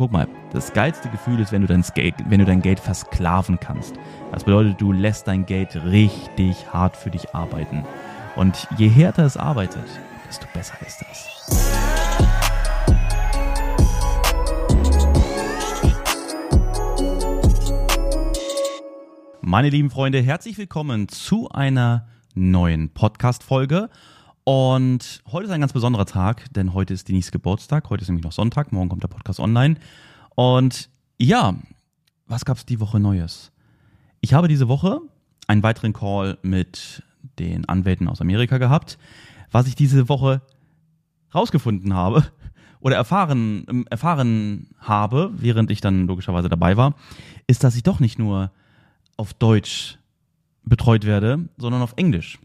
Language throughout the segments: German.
guck mal, das geilste Gefühl ist, wenn du dein Geld, wenn du dein Geld versklaven kannst. Das bedeutet, du lässt dein Geld richtig hart für dich arbeiten. Und je härter es arbeitet, desto besser ist das. Meine lieben Freunde, herzlich willkommen zu einer neuen Podcast-Folge. Und heute ist ein ganz besonderer Tag, denn heute ist Denise Geburtstag. Heute ist nämlich noch Sonntag, morgen kommt der Podcast online. Und ja, was gab es die Woche Neues? Ich habe diese Woche einen weiteren Call mit den Anwälten aus Amerika gehabt. Was ich diese Woche rausgefunden habe oder erfahren, ähm, erfahren habe, während ich dann logischerweise dabei war, ist, dass ich doch nicht nur auf Deutsch betreut werde, sondern auf Englisch.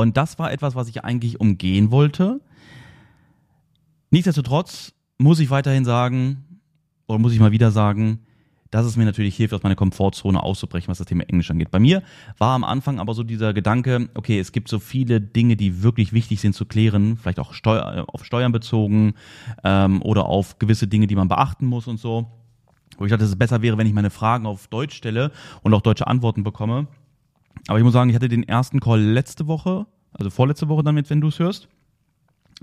Und das war etwas, was ich eigentlich umgehen wollte. Nichtsdestotrotz muss ich weiterhin sagen, oder muss ich mal wieder sagen, dass es mir natürlich hilft, aus meiner Komfortzone auszubrechen, was das Thema Englisch angeht. Bei mir war am Anfang aber so dieser Gedanke, okay, es gibt so viele Dinge, die wirklich wichtig sind zu klären, vielleicht auch Steu auf Steuern bezogen ähm, oder auf gewisse Dinge, die man beachten muss und so. Wo ich dachte, dass es besser wäre, wenn ich meine Fragen auf Deutsch stelle und auch deutsche Antworten bekomme. Aber ich muss sagen, ich hatte den ersten Call letzte Woche, also vorletzte Woche damit, wenn du es hörst,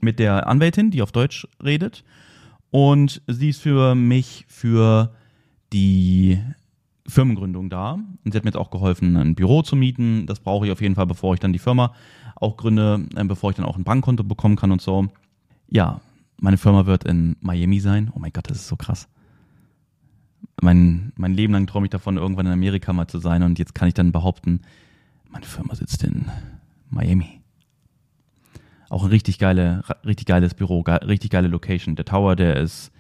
mit der Anwältin, die auf Deutsch redet. Und sie ist für mich für die Firmengründung da. Und sie hat mir jetzt auch geholfen, ein Büro zu mieten. Das brauche ich auf jeden Fall, bevor ich dann die Firma auch gründe, äh, bevor ich dann auch ein Bankkonto bekommen kann und so. Ja, meine Firma wird in Miami sein. Oh mein Gott, das ist so krass mein, mein Leben lang träume ich davon, irgendwann in Amerika mal zu sein und jetzt kann ich dann behaupten, meine Firma sitzt in Miami. Auch ein richtig geile, richtig geiles Büro, richtig geile Location. Der Tower, der ist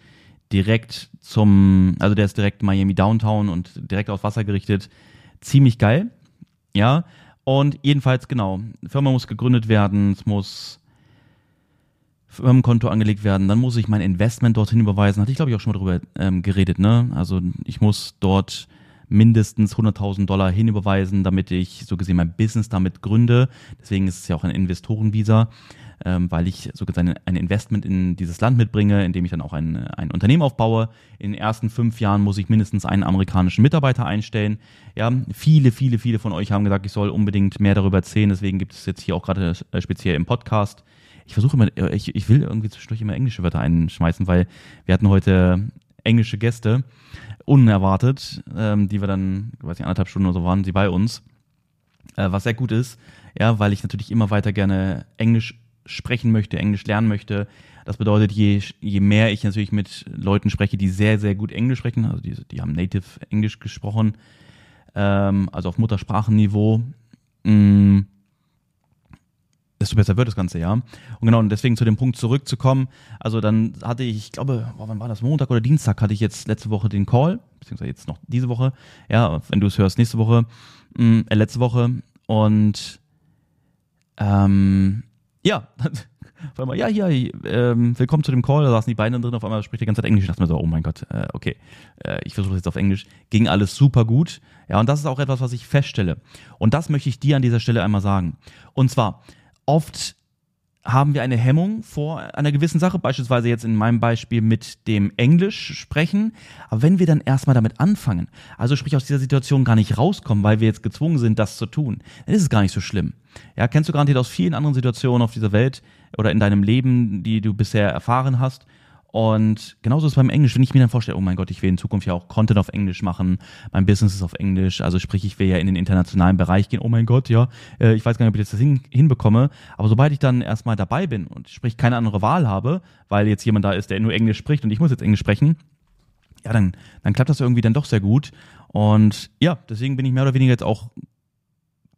direkt zum, also der ist direkt Miami Downtown und direkt aufs Wasser gerichtet. Ziemlich geil. Ja. Und jedenfalls, genau, Firma muss gegründet werden, es muss Firmenkonto angelegt werden, dann muss ich mein Investment dorthin überweisen. Hatte ich, glaube ich, auch schon mal drüber ähm, geredet, ne? Also ich muss dort mindestens 100.000 Dollar hinüberweisen, damit ich so gesehen mein Business damit gründe. Deswegen ist es ja auch ein Investorenvisa, ähm, weil ich so gesehen ein Investment in dieses Land mitbringe, indem ich dann auch ein, ein Unternehmen aufbaue. In den ersten fünf Jahren muss ich mindestens einen amerikanischen Mitarbeiter einstellen. Ja, viele, viele, viele von euch haben gesagt, ich soll unbedingt mehr darüber erzählen. Deswegen gibt es jetzt hier auch gerade äh, speziell im Podcast ich versuche immer, äh, ich, ich will irgendwie zwischendurch immer englische Wörter einschmeißen, weil wir hatten heute englische Gäste, unerwartet, ähm, die wir dann, weiß ich, anderthalb Stunden oder so waren, sie bei uns, äh, was sehr gut ist, ja, weil ich natürlich immer weiter gerne Englisch sprechen möchte, Englisch lernen möchte. Das bedeutet, je, je mehr ich natürlich mit Leuten spreche, die sehr, sehr gut Englisch sprechen, also die, die haben Native Englisch gesprochen, ähm, also auf Muttersprachenniveau, mh, mm, desto besser wird das ganze Jahr. Und genau, und deswegen zu dem Punkt zurückzukommen. Also dann hatte ich, ich glaube, wann war das? Montag oder Dienstag hatte ich jetzt letzte Woche den Call, beziehungsweise jetzt noch diese Woche. Ja, wenn du es hörst, nächste Woche, mm, äh, letzte Woche. Und ähm, ja, auf einmal, ja, hier, ähm, willkommen zu dem Call, da saßen die beiden drin, auf einmal spricht die ganze Zeit Englisch. Ich dachte mir so, oh mein Gott, äh, okay, äh, ich versuche jetzt auf Englisch. Ging alles super gut. Ja, und das ist auch etwas, was ich feststelle. Und das möchte ich dir an dieser Stelle einmal sagen. Und zwar, oft haben wir eine Hemmung vor einer gewissen Sache, beispielsweise jetzt in meinem Beispiel mit dem Englisch sprechen. Aber wenn wir dann erstmal damit anfangen, also sprich aus dieser Situation gar nicht rauskommen, weil wir jetzt gezwungen sind, das zu tun, dann ist es gar nicht so schlimm. Ja, kennst du garantiert aus vielen anderen Situationen auf dieser Welt oder in deinem Leben, die du bisher erfahren hast, und genauso ist es beim Englisch, wenn ich mir dann vorstelle, oh mein Gott, ich will in Zukunft ja auch Content auf Englisch machen, mein Business ist auf Englisch, also sprich, ich will ja in den internationalen Bereich gehen, oh mein Gott, ja, äh, ich weiß gar nicht, ob ich das hin, hinbekomme, aber sobald ich dann erstmal dabei bin und sprich keine andere Wahl habe, weil jetzt jemand da ist, der nur Englisch spricht und ich muss jetzt Englisch sprechen, ja, dann, dann klappt das irgendwie dann doch sehr gut. Und ja, deswegen bin ich mehr oder weniger jetzt auch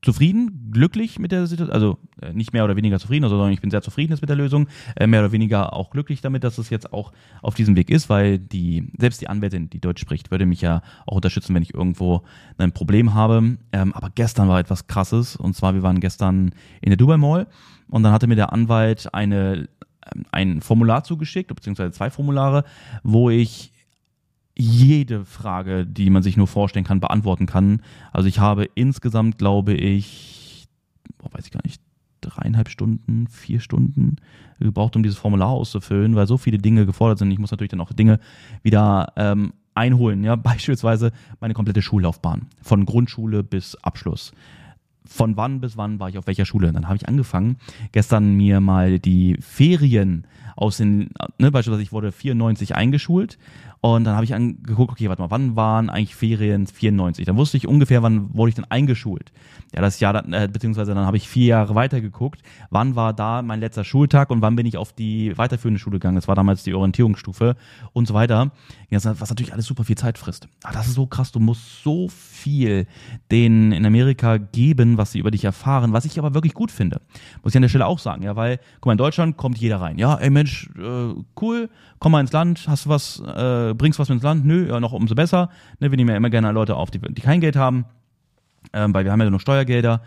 zufrieden, glücklich mit der Situation, also äh, nicht mehr oder weniger zufrieden, sondern ich bin sehr zufrieden jetzt mit der Lösung, äh, mehr oder weniger auch glücklich damit, dass es jetzt auch auf diesem Weg ist, weil die, selbst die Anwältin, die Deutsch spricht, würde mich ja auch unterstützen, wenn ich irgendwo ein Problem habe. Ähm, aber gestern war etwas krasses und zwar, wir waren gestern in der Dubai Mall und dann hatte mir der Anwalt eine ähm, ein Formular zugeschickt, beziehungsweise zwei Formulare, wo ich jede Frage, die man sich nur vorstellen kann, beantworten kann. Also ich habe insgesamt, glaube ich, oh, weiß ich gar nicht, dreieinhalb Stunden, vier Stunden gebraucht, um dieses Formular auszufüllen, weil so viele Dinge gefordert sind. Ich muss natürlich dann auch Dinge wieder ähm, einholen. Ja, beispielsweise meine komplette Schullaufbahn von Grundschule bis Abschluss. Von wann bis wann war ich auf welcher Schule? Dann habe ich angefangen, gestern mir mal die Ferien aus den, ne, beispielsweise ich wurde 94 eingeschult und dann habe ich angeguckt, okay, warte mal, wann waren eigentlich Ferien 94? Dann wusste ich ungefähr, wann wurde ich denn eingeschult. Ja, das Jahr, äh, beziehungsweise dann habe ich vier Jahre weiter geguckt, wann war da mein letzter Schultag und wann bin ich auf die weiterführende Schule gegangen. Das war damals die Orientierungsstufe und so weiter. Was natürlich alles super viel Zeit frisst. Aber das ist so krass, du musst so viel denen in Amerika geben, was sie über dich erfahren, was ich aber wirklich gut finde. Muss ich an der Stelle auch sagen, ja, weil, guck mal, in Deutschland kommt jeder rein. Ja, ey Mensch, äh, cool, komm mal ins Land, hast du was, äh, bringst was ins Land? Nö, ja, noch umso besser. Ne, wir nehmen ja immer gerne Leute auf, die, die kein Geld haben, ähm, weil wir haben ja nur Steuergelder.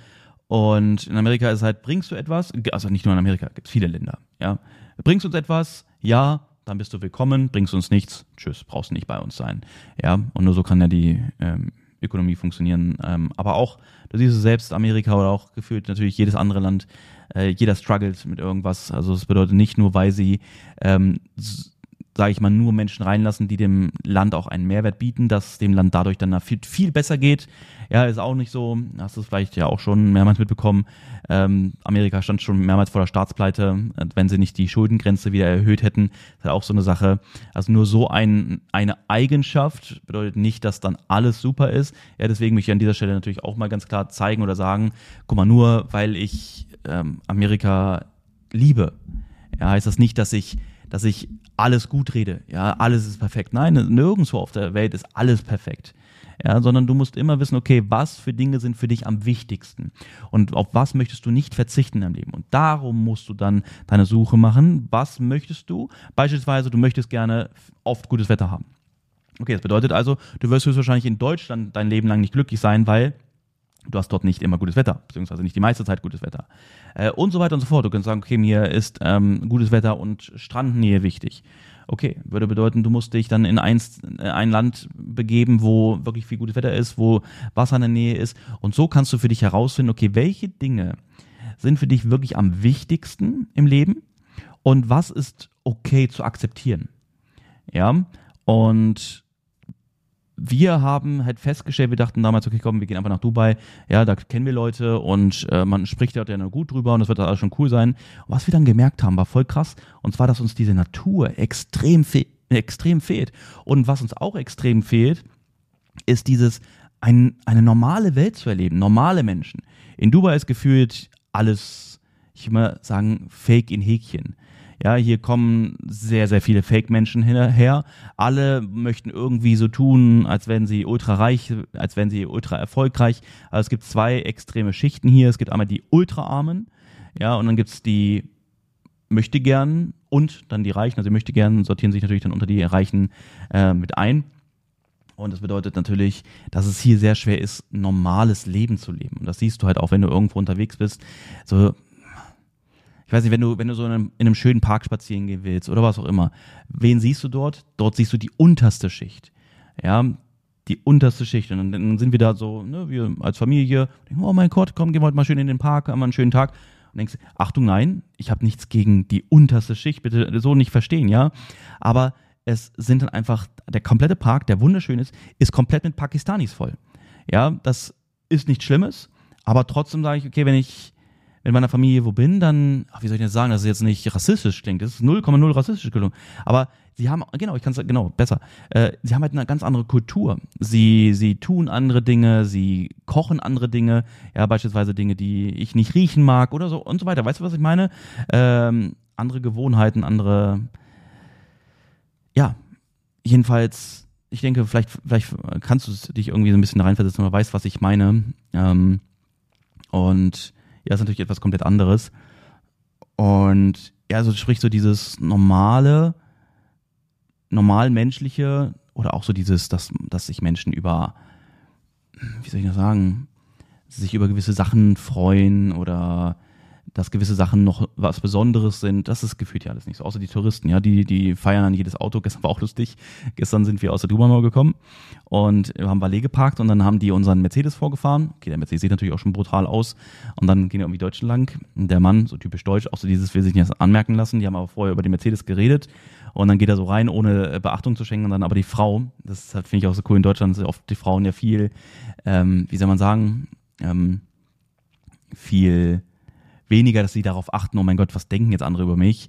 Und in Amerika ist es halt, bringst du etwas? Also nicht nur in Amerika, gibt es viele Länder. Ja, bringst uns etwas? Ja, dann bist du willkommen. Bringst uns nichts? Tschüss, brauchst nicht bei uns sein. Ja, und nur so kann ja die ähm, Ökonomie funktionieren. Ähm, aber auch, du siehst es selbst, Amerika oder auch gefühlt natürlich jedes andere Land, äh, jeder struggelt mit irgendwas. Also es bedeutet nicht nur, weil sie ähm, sage ich mal, nur Menschen reinlassen, die dem Land auch einen Mehrwert bieten, dass dem Land dadurch dann viel, viel besser geht. Ja, ist auch nicht so, hast du es vielleicht ja auch schon mehrmals mitbekommen. Ähm, Amerika stand schon mehrmals vor der Staatspleite, wenn sie nicht die Schuldengrenze wieder erhöht hätten. Das ist halt auch so eine Sache. Also nur so ein, eine Eigenschaft bedeutet nicht, dass dann alles super ist. Ja, deswegen möchte ich an dieser Stelle natürlich auch mal ganz klar zeigen oder sagen, guck mal, nur weil ich ähm, Amerika liebe, ja, heißt das nicht, dass ich dass ich alles gut rede. Ja, alles ist perfekt. Nein, nirgendwo auf der Welt ist alles perfekt. Ja, sondern du musst immer wissen, okay, was für Dinge sind für dich am wichtigsten und auf was möchtest du nicht verzichten im Leben. Und darum musst du dann deine Suche machen. Was möchtest du? Beispielsweise, du möchtest gerne oft gutes Wetter haben. Okay, das bedeutet also, du wirst höchstwahrscheinlich in Deutschland dein Leben lang nicht glücklich sein, weil du hast dort nicht immer gutes Wetter, beziehungsweise nicht die meiste Zeit gutes Wetter. Äh, und so weiter und so fort. Du kannst sagen, okay, mir ist ähm, gutes Wetter und Strandnähe wichtig. Okay, würde bedeuten, du musst dich dann in eins, äh, ein Land begeben, wo wirklich viel gutes Wetter ist, wo Wasser in der Nähe ist. Und so kannst du für dich herausfinden, okay, welche Dinge sind für dich wirklich am wichtigsten im Leben und was ist okay zu akzeptieren. Ja, und wir haben halt festgestellt, wir dachten damals, okay, komm, wir gehen einfach nach Dubai, ja, da kennen wir Leute und äh, man spricht ja nur gut drüber und das wird alles schon cool sein. Und was wir dann gemerkt haben, war voll krass, und zwar, dass uns diese Natur extrem, fe extrem fehlt. Und was uns auch extrem fehlt, ist dieses, ein, eine normale Welt zu erleben, normale Menschen. In Dubai ist gefühlt alles, ich will mal sagen, Fake in Häkchen. Ja, hier kommen sehr, sehr viele Fake-Menschen her. Alle möchten irgendwie so tun, als wären sie ultra reich, als wären sie ultra erfolgreich. Also es gibt zwei extreme Schichten hier. Es gibt einmal die Ultra-Armen, ja, und dann gibt es die möchte gern und dann die Reichen. Also die möchte gern sortieren sich natürlich dann unter die Reichen äh, mit ein. Und das bedeutet natürlich, dass es hier sehr schwer ist, normales Leben zu leben. Und das siehst du halt auch, wenn du irgendwo unterwegs bist. So, ich weiß nicht, wenn du, wenn du so in einem, in einem schönen Park spazieren gehen willst oder was auch immer, wen siehst du dort? Dort siehst du die unterste Schicht. Ja, die unterste Schicht. Und dann sind wir da so, ne, wir als Familie, denken, oh mein Gott, komm, gehen wir heute mal schön in den Park, haben wir einen schönen Tag. Und denkst, Achtung, nein, ich habe nichts gegen die unterste Schicht, bitte so nicht verstehen, ja. Aber es sind dann einfach, der komplette Park, der wunderschön ist, ist komplett mit Pakistanis voll. Ja, das ist nichts Schlimmes, aber trotzdem sage ich, okay, wenn ich in meiner Familie wo bin, dann, ach, wie soll ich das sagen, dass es jetzt nicht rassistisch klingt. Das ist 0,0 rassistisch gelungen. Aber sie haben, genau, ich kann es, genau, besser. Äh, sie haben halt eine ganz andere Kultur. Sie, sie tun andere Dinge, sie kochen andere Dinge, ja, beispielsweise Dinge, die ich nicht riechen mag oder so und so weiter. Weißt du, was ich meine? Ähm, andere Gewohnheiten, andere, ja, jedenfalls, ich denke, vielleicht, vielleicht kannst du dich irgendwie so ein bisschen reinversetzen oder weißt, was ich meine. Ähm, und ja, ist natürlich etwas komplett anderes. Und ja, also sprich so dieses normale, normal menschliche oder auch so dieses, dass, dass sich Menschen über, wie soll ich das sagen, sich über gewisse Sachen freuen oder dass gewisse Sachen noch was Besonderes sind. Das ist gefühlt ja alles nicht so. Außer die Touristen, ja, die, die feiern an jedes Auto. Gestern war auch lustig. Gestern sind wir aus der Dubanau gekommen und haben Valet geparkt und dann haben die unseren Mercedes vorgefahren. Okay, der Mercedes sieht natürlich auch schon brutal aus. Und dann gehen irgendwie Deutschland lang. Der Mann, so typisch deutsch, auch so dieses, will sich nicht anmerken lassen. Die haben aber vorher über die Mercedes geredet. Und dann geht er so rein, ohne Beachtung zu schenken. Und dann aber die Frau, das finde ich auch so cool in Deutschland, sind oft die Frauen ja viel, ähm, wie soll man sagen, ähm, viel weniger, dass sie darauf achten, oh mein Gott, was denken jetzt andere über mich,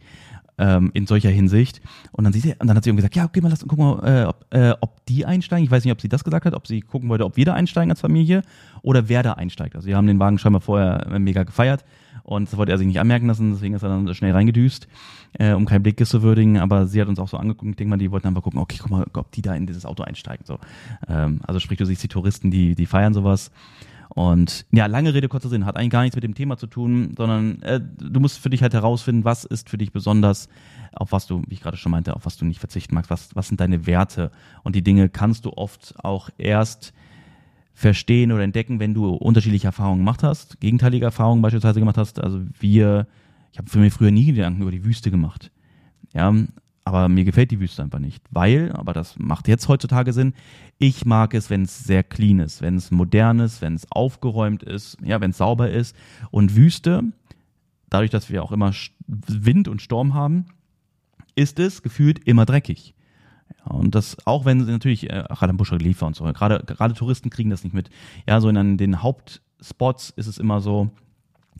ähm, in solcher Hinsicht. Und dann, sie, und dann hat sie irgendwie gesagt, ja, okay, mal lass gucken, mal, äh, ob, äh, ob die einsteigen. Ich weiß nicht, ob sie das gesagt hat, ob sie gucken wollte, ob wir da einsteigen als Familie oder wer da einsteigt. Also wir haben den Wagen scheinbar vorher äh, mega gefeiert und das wollte er sich nicht anmerken lassen, deswegen ist er dann schnell reingedüst, äh, um keinen Blick zu würdigen. Aber sie hat uns auch so angeguckt, ich denke mal, die wollten einfach gucken, okay, guck mal, ob die da in dieses Auto einsteigen. So. Ähm, also sprich, du siehst die Touristen, die, die feiern sowas. Und ja, lange Rede, kurzer Sinn, hat eigentlich gar nichts mit dem Thema zu tun, sondern äh, du musst für dich halt herausfinden, was ist für dich besonders, auf was du, wie ich gerade schon meinte, auf was du nicht verzichten magst, was, was sind deine Werte. Und die Dinge kannst du oft auch erst verstehen oder entdecken, wenn du unterschiedliche Erfahrungen gemacht hast, gegenteilige Erfahrungen beispielsweise gemacht hast. Also wir, ich habe für mich früher nie Gedanken über die Wüste gemacht. Ja, aber mir gefällt die Wüste einfach nicht, weil, aber das macht jetzt heutzutage Sinn, ich mag es, wenn es sehr clean ist, wenn es modern ist, wenn es aufgeräumt ist, ja, wenn es sauber ist. Und Wüste, dadurch, dass wir auch immer Wind und Sturm haben, ist es gefühlt immer dreckig. Und das, auch wenn sie natürlich, äh, gerade am Buschrelief und so, gerade, gerade Touristen kriegen das nicht mit. Ja, so in den Hauptspots ist es immer so,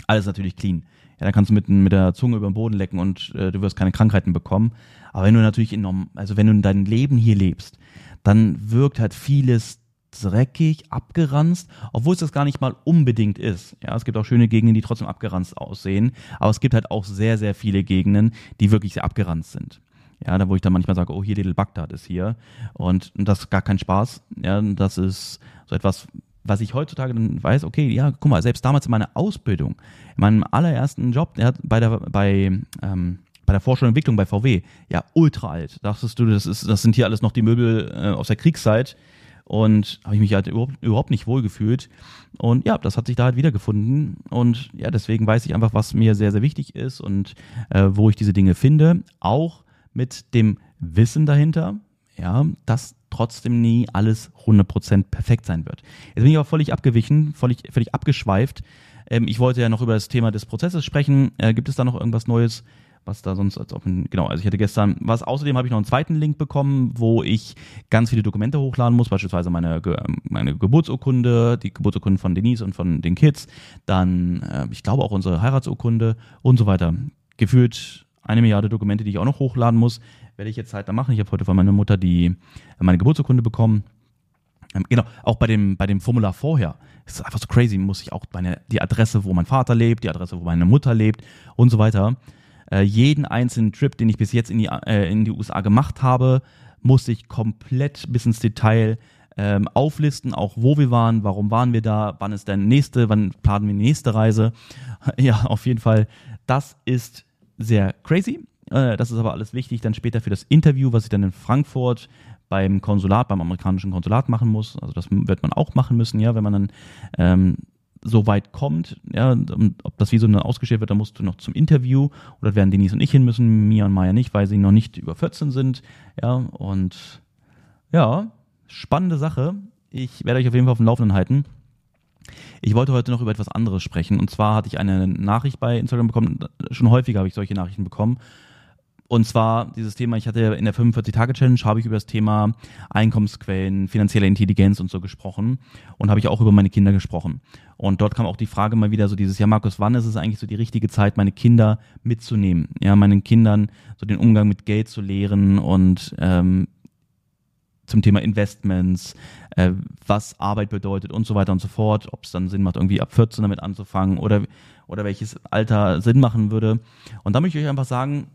alles natürlich clean. Ja, da kannst du mit, mit der Zunge über den Boden lecken und äh, du wirst keine Krankheiten bekommen. Aber wenn du natürlich in, also wenn du in deinem Leben hier lebst, dann wirkt halt vieles dreckig, abgeranzt, obwohl es das gar nicht mal unbedingt ist. Ja, es gibt auch schöne Gegenden, die trotzdem abgeranzt aussehen, aber es gibt halt auch sehr, sehr viele Gegenden, die wirklich sehr abgeranzt sind. Ja, da wo ich dann manchmal sage, oh, hier Little Bagdad ist hier und, und das ist gar kein Spaß. Ja, das ist so etwas, was ich heutzutage dann weiß, okay, ja, guck mal, selbst damals in meiner Ausbildung, in meinem allerersten Job, der hat bei der, bei, ähm, bei der Forschung und Entwicklung bei VW, ja, ultra alt. Dachtest du, das ist, das sind hier alles noch die Möbel äh, aus der Kriegszeit und habe ich mich halt überhaupt, überhaupt nicht wohlgefühlt. Und ja, das hat sich da halt wiedergefunden. Und ja, deswegen weiß ich einfach, was mir sehr, sehr wichtig ist und äh, wo ich diese Dinge finde. Auch mit dem Wissen dahinter, ja, dass trotzdem nie alles 100% perfekt sein wird. Jetzt bin ich aber völlig abgewichen, völlig, völlig abgeschweift. Ähm, ich wollte ja noch über das Thema des Prozesses sprechen. Äh, gibt es da noch irgendwas Neues? was da sonst als ob genau also ich hatte gestern was außerdem habe ich noch einen zweiten Link bekommen wo ich ganz viele Dokumente hochladen muss beispielsweise meine meine Geburtsurkunde die Geburtsurkunde von Denise und von den Kids dann äh, ich glaube auch unsere Heiratsurkunde und so weiter gefühlt eine Milliarde Dokumente die ich auch noch hochladen muss werde ich jetzt halt da machen ich habe heute von meiner Mutter die meine Geburtsurkunde bekommen ähm, genau, auch bei dem, bei dem Formular vorher. Es ist einfach so crazy, muss ich auch meine, die Adresse, wo mein Vater lebt, die Adresse, wo meine Mutter lebt und so weiter äh, jeden einzelnen Trip, den ich bis jetzt in die, äh, in die USA gemacht habe, musste ich komplett bis ins Detail ähm, auflisten, auch wo wir waren, warum waren wir da, wann ist deine nächste, wann planen wir die nächste Reise. Ja, auf jeden Fall, das ist sehr crazy. Äh, das ist aber alles wichtig dann später für das Interview, was ich dann in Frankfurt beim Konsulat, beim amerikanischen Konsulat machen muss. Also das wird man auch machen müssen, ja, wenn man dann ähm, so weit kommt, ja, ob das Visum dann ausgestellt wird, dann musst du noch zum Interview oder werden Denise und ich hin müssen, Mia und Maya nicht, weil sie noch nicht über 14 sind, ja, und ja, spannende Sache. Ich werde euch auf jeden Fall auf dem Laufenden halten. Ich wollte heute noch über etwas anderes sprechen. Und zwar hatte ich eine Nachricht bei Instagram bekommen. Schon häufiger habe ich solche Nachrichten bekommen. Und zwar dieses Thema, ich hatte in der 45-Tage-Challenge, habe ich über das Thema Einkommensquellen, finanzielle Intelligenz und so gesprochen und habe ich auch über meine Kinder gesprochen. Und dort kam auch die Frage mal wieder so dieses, ja Markus, wann ist es eigentlich so die richtige Zeit, meine Kinder mitzunehmen? Ja, meinen Kindern so den Umgang mit Geld zu lehren und ähm, zum Thema Investments, äh, was Arbeit bedeutet und so weiter und so fort, ob es dann Sinn macht, irgendwie ab 14 damit anzufangen oder, oder welches Alter Sinn machen würde. Und da möchte ich euch einfach sagen,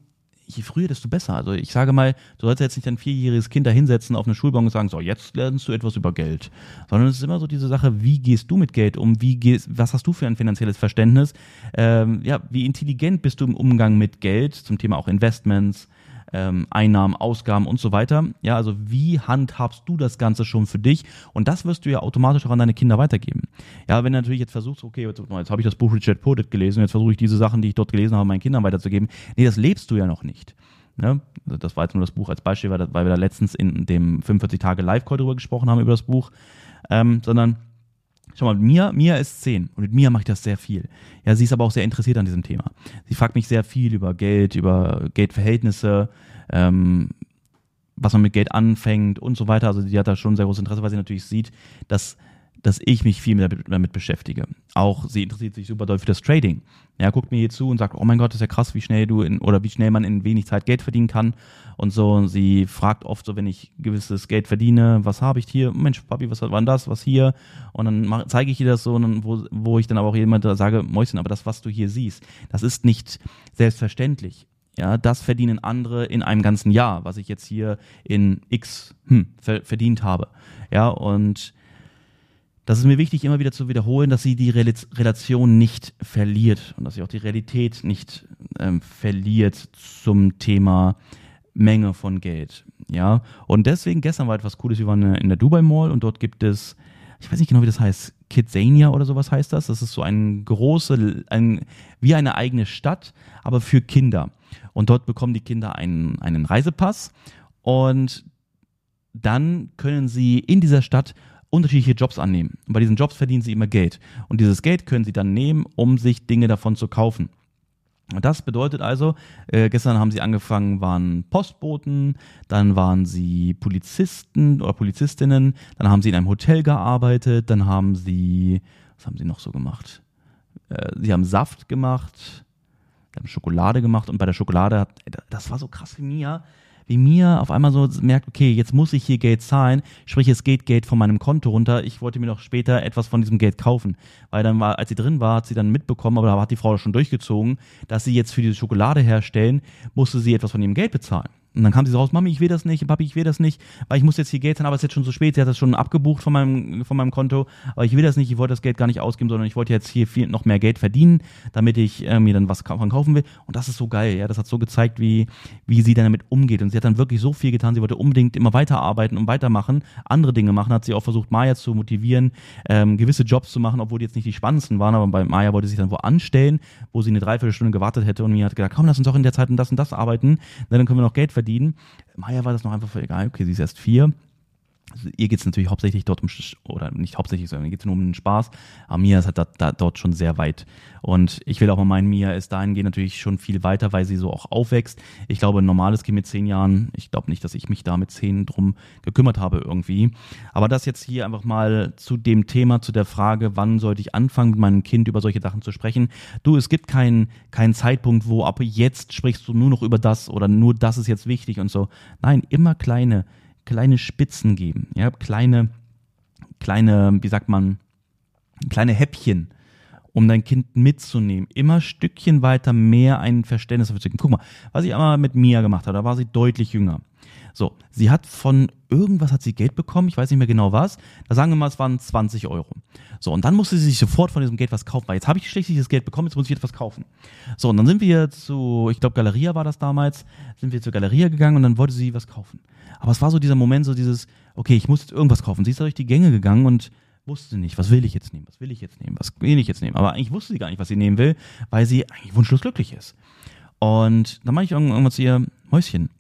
je früher, desto besser. Also ich sage mal, du sollst jetzt nicht dein vierjähriges Kind da hinsetzen auf eine Schulbank und sagen, so, jetzt lernst du etwas über Geld. Sondern es ist immer so diese Sache, wie gehst du mit Geld um? Wie gehst, was hast du für ein finanzielles Verständnis? Ähm, ja, wie intelligent bist du im Umgang mit Geld, zum Thema auch Investments? Ähm, Einnahmen, Ausgaben und so weiter. Ja, also wie handhabst du das Ganze schon für dich? Und das wirst du ja automatisch auch an deine Kinder weitergeben. Ja, wenn du natürlich jetzt versuchst, okay, jetzt, jetzt habe ich das Buch Richard Podet gelesen, jetzt versuche ich diese Sachen, die ich dort gelesen habe, meinen Kindern weiterzugeben. Nee, das lebst du ja noch nicht. Ne? Das war jetzt nur das Buch als Beispiel, weil, weil wir da letztens in dem 45 Tage Live-Call drüber gesprochen haben, über das Buch. Ähm, sondern Schau mal, Mia, Mia ist zehn und mit Mia mache ich das sehr viel. Ja, sie ist aber auch sehr interessiert an diesem Thema. Sie fragt mich sehr viel über Geld, über Geldverhältnisse, ähm, was man mit Geld anfängt und so weiter. Also sie hat da schon sehr großes Interesse, weil sie natürlich sieht, dass dass ich mich viel damit, damit beschäftige. Auch sie interessiert sich super doll für das Trading. Ja, guckt mir hier zu und sagt, oh mein Gott, das ist ja krass, wie schnell du in, oder wie schnell man in wenig Zeit Geld verdienen kann. Und so, und sie fragt oft so, wenn ich gewisses Geld verdiene, was habe ich hier? Mensch, Papi, was war denn das? Was hier? Und dann zeige ich ihr das so, und dann, wo, wo ich dann aber auch jemand sage, Mäuschen, aber das, was du hier siehst, das ist nicht selbstverständlich. Ja, das verdienen andere in einem ganzen Jahr, was ich jetzt hier in X hm, verdient habe. Ja, und das ist mir wichtig, immer wieder zu wiederholen, dass sie die Relation nicht verliert und dass sie auch die Realität nicht ähm, verliert zum Thema Menge von Geld. Ja, und deswegen gestern war etwas Cooles. Wir waren in der Dubai Mall und dort gibt es, ich weiß nicht genau, wie das heißt, Kidzania oder sowas heißt das. Das ist so ein große, ein, wie eine eigene Stadt, aber für Kinder. Und dort bekommen die Kinder einen, einen Reisepass und dann können sie in dieser Stadt unterschiedliche Jobs annehmen. Und bei diesen Jobs verdienen sie immer Geld. Und dieses Geld können sie dann nehmen, um sich Dinge davon zu kaufen. Und das bedeutet also, äh, gestern haben sie angefangen, waren Postboten, dann waren sie Polizisten oder Polizistinnen, dann haben sie in einem Hotel gearbeitet, dann haben sie, was haben sie noch so gemacht? Äh, sie haben Saft gemacht, sie haben Schokolade gemacht und bei der Schokolade, das war so krass wie mir, wie mir auf einmal so merkt, okay, jetzt muss ich hier Geld zahlen, sprich es geht Geld von meinem Konto runter, ich wollte mir noch später etwas von diesem Geld kaufen. Weil dann war, als sie drin war, hat sie dann mitbekommen, aber da hat die Frau schon durchgezogen, dass sie jetzt für diese Schokolade herstellen, musste sie etwas von ihrem Geld bezahlen. Und dann kam sie so raus, Mami, ich will das nicht, Papi, ich will das nicht, weil ich muss jetzt hier Geld zahlen, aber es ist jetzt schon so spät, sie hat das schon abgebucht von meinem, von meinem Konto, aber ich will das nicht, ich wollte das Geld gar nicht ausgeben, sondern ich wollte jetzt hier viel, noch mehr Geld verdienen, damit ich äh, mir dann was von kaufen will. Und das ist so geil, ja, das hat so gezeigt, wie, wie sie dann damit umgeht. Und sie hat dann wirklich so viel getan, sie wollte unbedingt immer weiterarbeiten und weitermachen, andere Dinge machen, hat sie auch versucht, Maya zu motivieren, ähm, gewisse Jobs zu machen, obwohl die jetzt nicht die spannendsten waren, aber bei Maya wollte sie sich dann wo anstellen, wo sie eine Dreiviertelstunde gewartet hätte und mir hat gesagt, komm, lass uns doch in der Zeit und das und das arbeiten, dann können wir noch Geld verdienen. Maya war das noch einfach egal. Okay, sie ist erst vier. Also ihr geht es natürlich hauptsächlich dort um, oder nicht hauptsächlich, sondern geht es nur um den Spaß. Aber Mia ist halt da, da, dort schon sehr weit. Und ich will auch mal meinen, Mia ist dahingehend natürlich schon viel weiter, weil sie so auch aufwächst. Ich glaube, ein normales Kind mit zehn Jahren, ich glaube nicht, dass ich mich da mit zehn drum gekümmert habe irgendwie. Aber das jetzt hier einfach mal zu dem Thema, zu der Frage, wann sollte ich anfangen, mit meinem Kind über solche Sachen zu sprechen. Du, es gibt keinen keinen Zeitpunkt, wo ab jetzt sprichst du nur noch über das oder nur das ist jetzt wichtig und so. Nein, immer kleine kleine Spitzen geben, ja, kleine, kleine, wie sagt man, kleine Häppchen, um dein Kind mitzunehmen. Immer Stückchen weiter mehr ein Verständnis dafür zu geben. Guck mal, was ich einmal mit Mia gemacht habe, da war sie deutlich jünger. So, sie hat von irgendwas hat sie Geld bekommen, ich weiß nicht mehr genau was. Da sagen wir mal, es waren 20 Euro. So, und dann musste sie sich sofort von diesem Geld was kaufen, weil jetzt habe ich schließlich das Geld bekommen, jetzt muss ich etwas kaufen. So, und dann sind wir zu, ich glaube, Galeria war das damals, sind wir zur Galeria gegangen und dann wollte sie was kaufen. Aber es war so dieser Moment, so dieses, okay, ich muss jetzt irgendwas kaufen. Sie ist durch die Gänge gegangen und wusste nicht, was will ich jetzt nehmen, was will ich jetzt nehmen, was will ich jetzt nehmen. Aber eigentlich wusste sie gar nicht, was sie nehmen will, weil sie eigentlich wunschlos glücklich ist. Und dann mache ich irgendwann zu ihr, Mäuschen,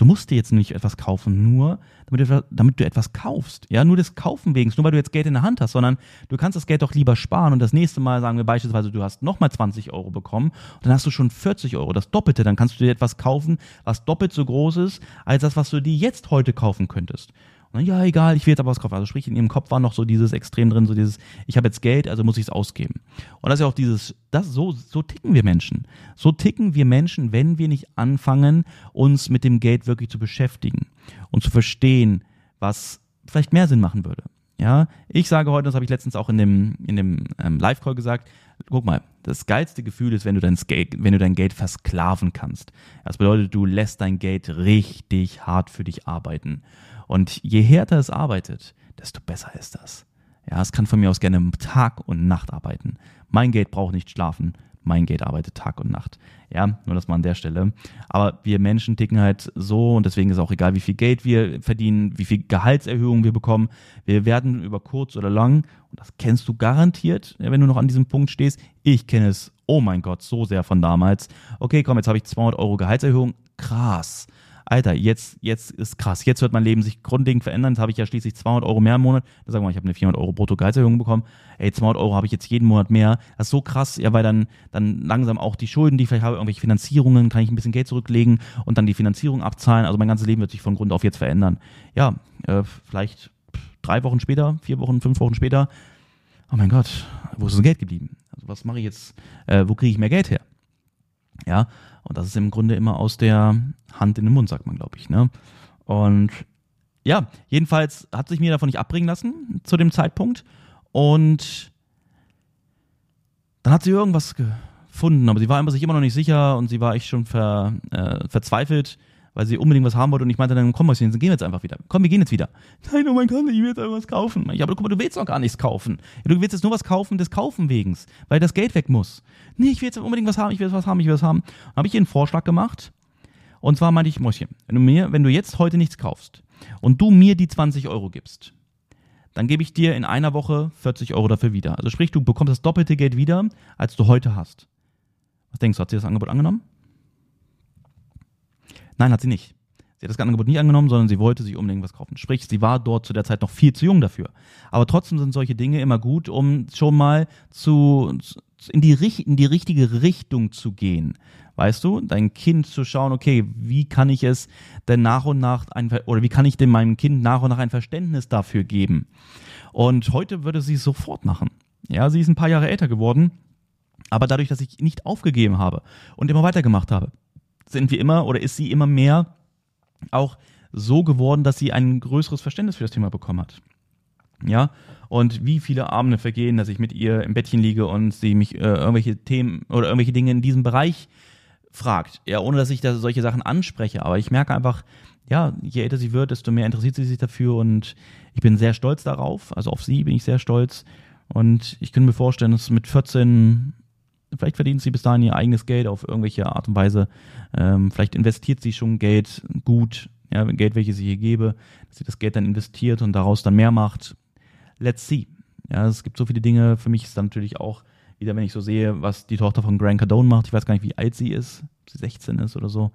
Du musst dir jetzt nicht etwas kaufen, nur damit du, damit du etwas kaufst. Ja, nur des Kaufen wegen, nur weil du jetzt Geld in der Hand hast, sondern du kannst das Geld doch lieber sparen und das nächste Mal sagen wir beispielsweise, du hast nochmal 20 Euro bekommen und dann hast du schon 40 Euro, das Doppelte, dann kannst du dir etwas kaufen, was doppelt so groß ist, als das, was du dir jetzt heute kaufen könntest. Und dann, ja, egal, ich will jetzt aber was kaufen. Also sprich, in ihrem Kopf war noch so dieses Extrem drin, so dieses, ich habe jetzt Geld, also muss ich es ausgeben. Und das ist ja auch dieses, das so, so ticken wir Menschen. So ticken wir Menschen, wenn wir nicht anfangen, uns mit dem Geld wirklich zu beschäftigen und zu verstehen, was vielleicht mehr Sinn machen würde. Ja, ich sage heute, das habe ich letztens auch in dem, in dem ähm, Live-Call gesagt, guck mal, das geilste Gefühl ist, wenn du dein Geld, wenn du dein Geld versklaven kannst. Das bedeutet, du lässt dein Geld richtig hart für dich arbeiten. Und je härter es arbeitet, desto besser ist das. Ja, es kann von mir aus gerne Tag und Nacht arbeiten. Mein Geld braucht nicht schlafen. mein Geld arbeitet Tag und Nacht. Ja, nur das mal an der Stelle. Aber wir Menschen ticken halt so und deswegen ist auch egal, wie viel Geld wir verdienen, wie viel Gehaltserhöhung wir bekommen. Wir werden über kurz oder lang, und das kennst du garantiert, wenn du noch an diesem Punkt stehst. Ich kenne es, oh mein Gott, so sehr von damals. Okay, komm, jetzt habe ich 200 Euro Gehaltserhöhung. Krass. Alter, jetzt, jetzt ist krass. Jetzt wird mein Leben sich grundlegend verändern. Jetzt habe ich ja schließlich 200 Euro mehr im Monat. Da sagen wir mal, ich habe eine 400 Euro Brutto-Gehaltserhöhung bekommen. Ey, 200 Euro habe ich jetzt jeden Monat mehr. Das ist so krass, ja, weil dann, dann langsam auch die Schulden, die ich vielleicht habe, irgendwelche Finanzierungen, kann ich ein bisschen Geld zurücklegen und dann die Finanzierung abzahlen. Also mein ganzes Leben wird sich von Grund auf jetzt verändern. Ja, äh, vielleicht drei Wochen später, vier Wochen, fünf Wochen später. Oh mein Gott, wo ist das Geld geblieben? Also was mache ich jetzt? Äh, wo kriege ich mehr Geld her? Ja, und das ist im Grunde immer aus der Hand in den Mund, sagt man, glaube ich. Ne? Und ja, jedenfalls hat sich mir davon nicht abbringen lassen zu dem Zeitpunkt. Und dann hat sie irgendwas gefunden, aber sie war sich immer noch nicht sicher und sie war echt schon ver, äh, verzweifelt weil sie unbedingt was haben wollte und ich meinte dann, komm Mäuschen, gehen wir jetzt einfach wieder. Komm, wir gehen jetzt wieder. Nein, oh mein Gott, ich will jetzt einfach was kaufen. Ich aber guck mal, du willst doch gar nichts kaufen. Du willst jetzt nur was kaufen des Kaufen wegens, weil das Geld weg muss. Nee, ich will jetzt unbedingt was haben, ich will jetzt was haben, ich will was haben. Dann habe ich ihr einen Vorschlag gemacht und zwar meinte ich, Mäuschen, wenn du mir, wenn du jetzt heute nichts kaufst und du mir die 20 Euro gibst, dann gebe ich dir in einer Woche 40 Euro dafür wieder. Also sprich, du bekommst das doppelte Geld wieder, als du heute hast. Was denkst du, hat sie das Angebot angenommen? Nein, hat sie nicht. Sie hat das Angebot nicht angenommen, sondern sie wollte sich unbedingt was kaufen. Sprich, sie war dort zu der Zeit noch viel zu jung dafür. Aber trotzdem sind solche Dinge immer gut, um schon mal zu, in die, in die richtige Richtung zu gehen. Weißt du, dein Kind zu schauen, okay, wie kann ich es denn nach und nach ein, oder wie kann ich denn meinem Kind nach und nach ein Verständnis dafür geben? Und heute würde sie es sofort machen. Ja, sie ist ein paar Jahre älter geworden, aber dadurch, dass ich nicht aufgegeben habe und immer weitergemacht habe, sind wir immer oder ist sie immer mehr auch so geworden, dass sie ein größeres Verständnis für das Thema bekommen hat. Ja, und wie viele Abende vergehen, dass ich mit ihr im Bettchen liege und sie mich äh, irgendwelche Themen oder irgendwelche Dinge in diesem Bereich fragt. Ja, ohne dass ich da solche Sachen anspreche. Aber ich merke einfach, ja, je älter sie wird, desto mehr interessiert sie sich dafür und ich bin sehr stolz darauf. Also auf sie bin ich sehr stolz. Und ich kann mir vorstellen, dass mit 14 Vielleicht verdient sie bis dahin ihr eigenes Geld auf irgendwelche Art und Weise. Ähm, vielleicht investiert sie schon Geld gut, ja, Geld, welches ich ihr gebe, dass sie das Geld dann investiert und daraus dann mehr macht. Let's see. Ja, es gibt so viele Dinge. Für mich ist dann natürlich auch wieder, wenn ich so sehe, was die Tochter von Grant Cardone macht. Ich weiß gar nicht, wie alt sie ist, ob sie 16 ist oder so.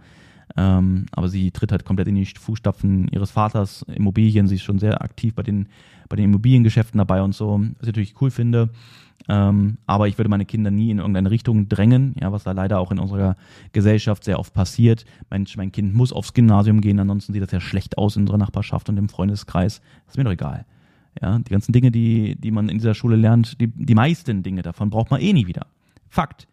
Ähm, aber sie tritt halt komplett in die Fußstapfen ihres Vaters, Immobilien. Sie ist schon sehr aktiv bei den, bei den Immobiliengeschäften dabei und so, was ich natürlich cool finde. Ähm, aber ich würde meine Kinder nie in irgendeine Richtung drängen, ja, was da leider auch in unserer Gesellschaft sehr oft passiert. Mein, mein Kind muss aufs Gymnasium gehen, ansonsten sieht das ja schlecht aus in unserer Nachbarschaft und im Freundeskreis. Das ist mir doch egal. Ja, die ganzen Dinge, die, die man in dieser Schule lernt, die, die meisten Dinge davon braucht man eh nie wieder. Fakt.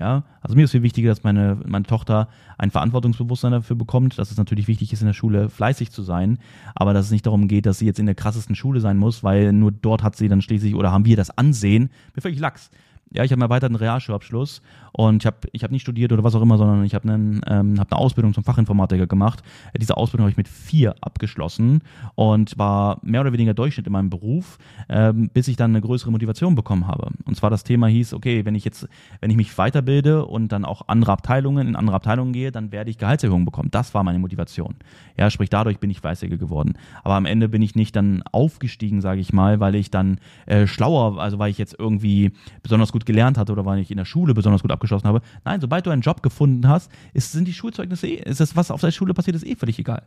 Ja, also mir ist viel wichtiger, dass meine, meine Tochter ein Verantwortungsbewusstsein dafür bekommt, dass es natürlich wichtig ist, in der Schule fleißig zu sein, aber dass es nicht darum geht, dass sie jetzt in der krassesten Schule sein muss, weil nur dort hat sie dann schließlich oder haben wir das Ansehen. Mir völlig Lachs ja, ich habe einen erweiterten Realschulabschluss und ich habe ich hab nicht studiert oder was auch immer, sondern ich habe ähm, hab eine Ausbildung zum Fachinformatiker gemacht. Diese Ausbildung habe ich mit vier abgeschlossen und war mehr oder weniger Durchschnitt in meinem Beruf, ähm, bis ich dann eine größere Motivation bekommen habe. Und zwar das Thema hieß, okay, wenn ich jetzt, wenn ich mich weiterbilde und dann auch andere Abteilungen, in andere Abteilungen gehe, dann werde ich Gehaltserhöhungen bekommen. Das war meine Motivation. Ja, sprich, dadurch bin ich fleißiger geworden. Aber am Ende bin ich nicht dann aufgestiegen, sage ich mal, weil ich dann äh, schlauer, also weil ich jetzt irgendwie besonders gut gelernt hatte oder weil ich in der Schule besonders gut abgeschlossen habe. Nein, sobald du einen Job gefunden hast, ist, sind die Schulzeugnisse eh, ist das, was auf der Schule passiert ist, eh völlig egal.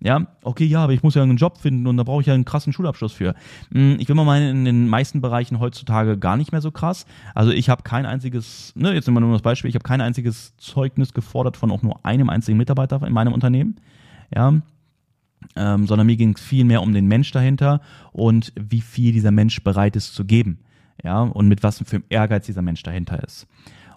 Ja, okay, ja, aber ich muss ja einen Job finden und da brauche ich ja einen krassen Schulabschluss für. Hm, ich will mal meinen, in den meisten Bereichen heutzutage gar nicht mehr so krass. Also ich habe kein einziges, ne, jetzt nehmen wir nur das Beispiel, ich habe kein einziges Zeugnis gefordert von auch nur einem einzigen Mitarbeiter in meinem Unternehmen. Ja, ähm, sondern mir ging es viel mehr um den Mensch dahinter und wie viel dieser Mensch bereit ist zu geben ja, und mit was für einem Ehrgeiz dieser Mensch dahinter ist.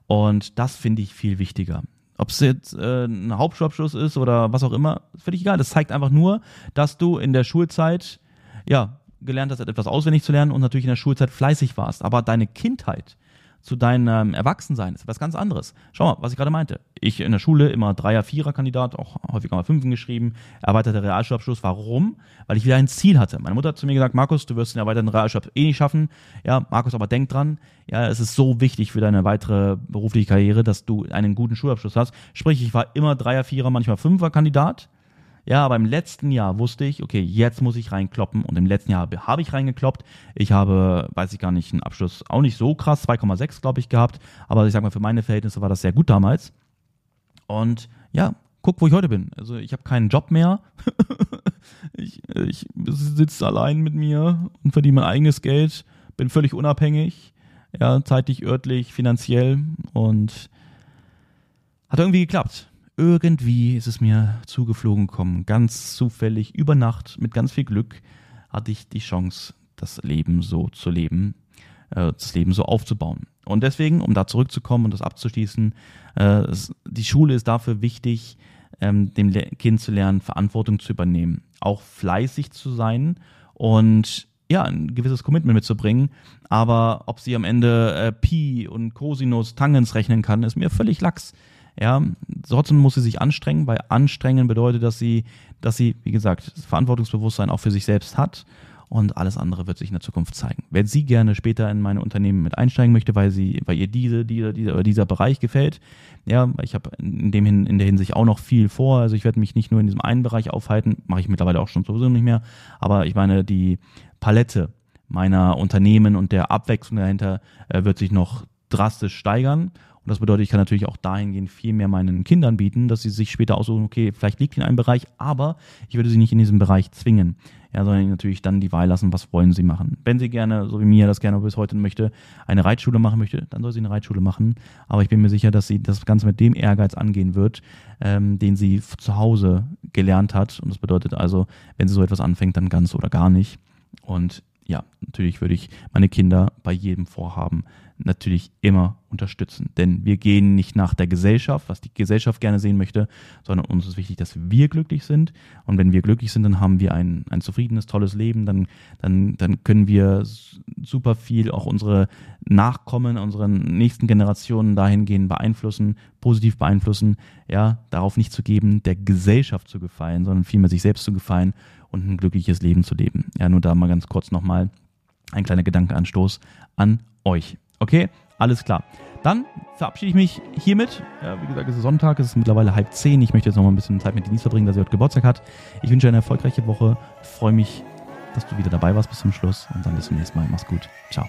Und das finde ich viel wichtiger. Ob es jetzt äh, ein Hauptschulabschluss ist oder was auch immer, ist völlig egal. Das zeigt einfach nur, dass du in der Schulzeit, ja, gelernt hast, etwas auswendig zu lernen und natürlich in der Schulzeit fleißig warst. Aber deine Kindheit zu deinem Erwachsensein ist was ganz anderes. Schau mal, was ich gerade meinte. Ich in der Schule immer Dreier, Vierer Kandidat, auch häufiger mal Fünfen geschrieben, erweiterter Realschulabschluss. Warum? Weil ich wieder ein Ziel hatte. Meine Mutter hat zu mir gesagt, Markus, du wirst den erweiterten Realschulabschluss eh nicht schaffen. Ja, Markus, aber denk dran, ja, es ist so wichtig für deine weitere berufliche Karriere, dass du einen guten Schulabschluss hast. Sprich, ich war immer Dreier, Vierer, manchmal Fünfer Kandidat. Ja, aber im letzten Jahr wusste ich, okay, jetzt muss ich reinkloppen und im letzten Jahr habe ich reingekloppt. Ich habe, weiß ich gar nicht, einen Abschluss auch nicht so krass, 2,6 glaube ich gehabt, aber ich sag mal, für meine Verhältnisse war das sehr gut damals. Und ja, guck, wo ich heute bin. Also ich habe keinen Job mehr. ich ich sitze allein mit mir und verdiene mein eigenes Geld, bin völlig unabhängig, ja, zeitlich, örtlich, finanziell und hat irgendwie geklappt irgendwie ist es mir zugeflogen gekommen. Ganz zufällig, über Nacht, mit ganz viel Glück, hatte ich die Chance, das Leben so zu leben, äh, das Leben so aufzubauen. Und deswegen, um da zurückzukommen und das abzuschließen, äh, die Schule ist dafür wichtig, ähm, dem Kind zu lernen, Verantwortung zu übernehmen, auch fleißig zu sein und ja, ein gewisses Commitment mitzubringen. Aber ob sie am Ende äh, Pi und Cosinus Tangens rechnen kann, ist mir völlig lax. Ja, trotzdem muss sie sich anstrengen, weil anstrengen bedeutet, dass sie, dass sie, wie gesagt, das Verantwortungsbewusstsein auch für sich selbst hat und alles andere wird sich in der Zukunft zeigen. Wenn sie gerne später in meine Unternehmen mit einsteigen möchte, weil sie, weil ihr diese, dieser, dieser, dieser Bereich gefällt, ja, ich habe in dem hin, in der Hinsicht auch noch viel vor. Also ich werde mich nicht nur in diesem einen Bereich aufhalten, mache ich mittlerweile auch schon sowieso nicht mehr. Aber ich meine, die Palette meiner Unternehmen und der Abwechslung dahinter äh, wird sich noch drastisch steigern. Und das bedeutet, ich kann natürlich auch dahingehend viel mehr meinen Kindern bieten, dass sie sich später aussuchen, okay, vielleicht liegt in einem Bereich, aber ich würde sie nicht in diesem Bereich zwingen. Ja, sondern natürlich dann die Wahl lassen, was wollen sie machen. Wenn sie gerne, so wie Mia das gerne bis heute möchte, eine Reitschule machen möchte, dann soll sie eine Reitschule machen. Aber ich bin mir sicher, dass sie das Ganze mit dem Ehrgeiz angehen wird, ähm, den sie zu Hause gelernt hat. Und das bedeutet also, wenn sie so etwas anfängt, dann ganz oder gar nicht. Und ja, natürlich würde ich meine Kinder bei jedem Vorhaben natürlich immer unterstützen. Denn wir gehen nicht nach der Gesellschaft, was die Gesellschaft gerne sehen möchte, sondern uns ist wichtig, dass wir glücklich sind. Und wenn wir glücklich sind, dann haben wir ein, ein zufriedenes, tolles Leben. Dann, dann, dann können wir super viel auch unsere Nachkommen, unsere nächsten Generationen dahingehend beeinflussen, positiv beeinflussen. Ja, darauf nicht zu geben, der Gesellschaft zu gefallen, sondern vielmehr sich selbst zu gefallen und ein glückliches Leben zu leben. Ja, nur da mal ganz kurz nochmal ein kleiner Gedankenanstoß an euch. Okay, alles klar. Dann verabschiede ich mich hiermit. Ja, wie gesagt, es ist Sonntag, es ist mittlerweile halb zehn. Ich möchte jetzt noch mal ein bisschen Zeit mit Denise verbringen, dass sie heute Geburtstag hat. Ich wünsche eine erfolgreiche Woche. Ich freue mich, dass du wieder dabei warst bis zum Schluss und dann bis zum nächsten Mal. Mach's gut. Ciao.